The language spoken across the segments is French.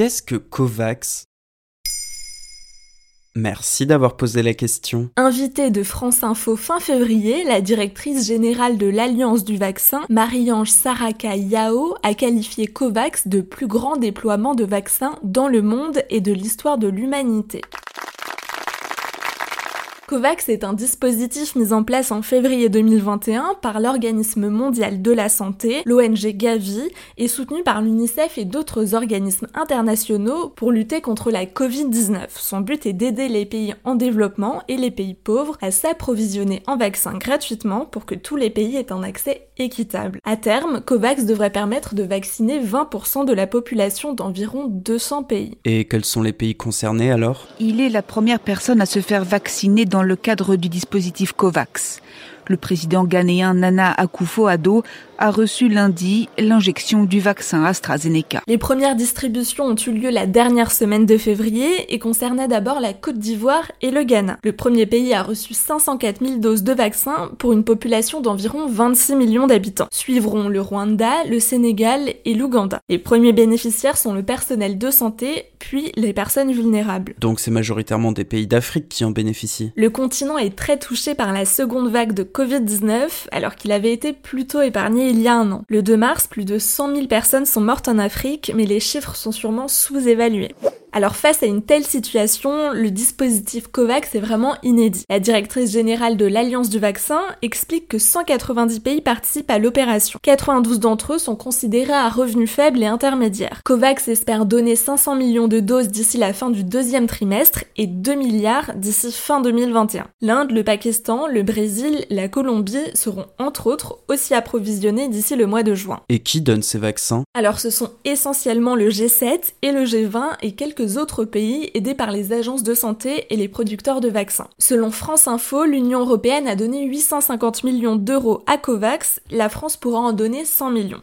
Qu'est-ce que COVAX Merci d'avoir posé la question. Invitée de France Info fin février, la directrice générale de l'Alliance du vaccin, Marie-Ange Saraka Yao, a qualifié COVAX de plus grand déploiement de vaccins dans le monde et de l'histoire de l'humanité. COVAX est un dispositif mis en place en février 2021 par l'Organisme mondial de la santé, l'ONG Gavi, et soutenu par l'UNICEF et d'autres organismes internationaux pour lutter contre la Covid-19. Son but est d'aider les pays en développement et les pays pauvres à s'approvisionner en vaccins gratuitement pour que tous les pays aient un accès équitable. À terme, COVAX devrait permettre de vacciner 20% de la population d'environ 200 pays. Et quels sont les pays concernés alors? Il est la première personne à se faire vacciner dans le cadre du dispositif COVAX. Le président ghanéen Nana Akufo-Addo a reçu lundi l'injection du vaccin AstraZeneca. Les premières distributions ont eu lieu la dernière semaine de février et concernaient d'abord la Côte d'Ivoire et le Ghana. Le premier pays a reçu 504 000 doses de vaccins pour une population d'environ 26 millions d'habitants. Suivront le Rwanda, le Sénégal et l'Ouganda. Les premiers bénéficiaires sont le personnel de santé, puis les personnes vulnérables. Donc c'est majoritairement des pays d'Afrique qui en bénéficient. Le continent est très touché par la seconde vague de Covid-19 alors qu'il avait été plutôt épargné il y a un an. Le 2 mars, plus de 100 000 personnes sont mortes en Afrique, mais les chiffres sont sûrement sous-évalués. Alors face à une telle situation, le dispositif COVAX est vraiment inédit. La directrice générale de l'Alliance du vaccin explique que 190 pays participent à l'opération. 92 d'entre eux sont considérés à revenus faibles et intermédiaires. COVAX espère donner 500 millions de doses d'ici la fin du deuxième trimestre et 2 milliards d'ici fin 2021. L'Inde, le Pakistan, le Brésil, la Colombie seront entre autres aussi approvisionnés d'ici le mois de juin. Et qui donne ces vaccins? Alors ce sont essentiellement le G7 et le G20 et autres pays aidés par les agences de santé et les producteurs de vaccins. Selon France Info, l'Union européenne a donné 850 millions d'euros à COVAX, la France pourra en donner 100 millions.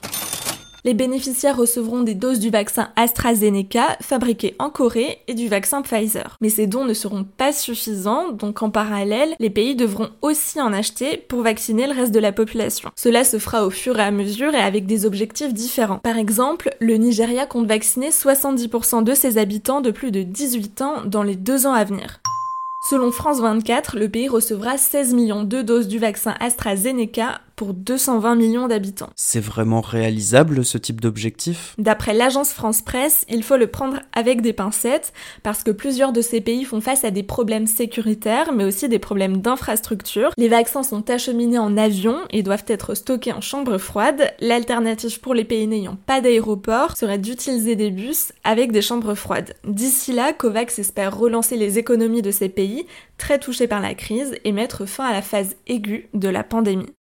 Les bénéficiaires recevront des doses du vaccin AstraZeneca fabriqué en Corée et du vaccin Pfizer. Mais ces dons ne seront pas suffisants, donc en parallèle, les pays devront aussi en acheter pour vacciner le reste de la population. Cela se fera au fur et à mesure et avec des objectifs différents. Par exemple, le Nigeria compte vacciner 70% de ses habitants de plus de 18 ans dans les deux ans à venir. Selon France 24, le pays recevra 16 millions de doses du vaccin AstraZeneca pour 220 millions d'habitants. C'est vraiment réalisable ce type d'objectif? D'après l'agence France Presse, il faut le prendre avec des pincettes parce que plusieurs de ces pays font face à des problèmes sécuritaires mais aussi des problèmes d'infrastructure. Les vaccins sont acheminés en avion et doivent être stockés en chambre froide. L'alternative pour les pays n'ayant pas d'aéroport serait d'utiliser des bus avec des chambres froides. D'ici là, COVAX espère relancer les économies de ces pays très touchés par la crise et mettre fin à la phase aiguë de la pandémie.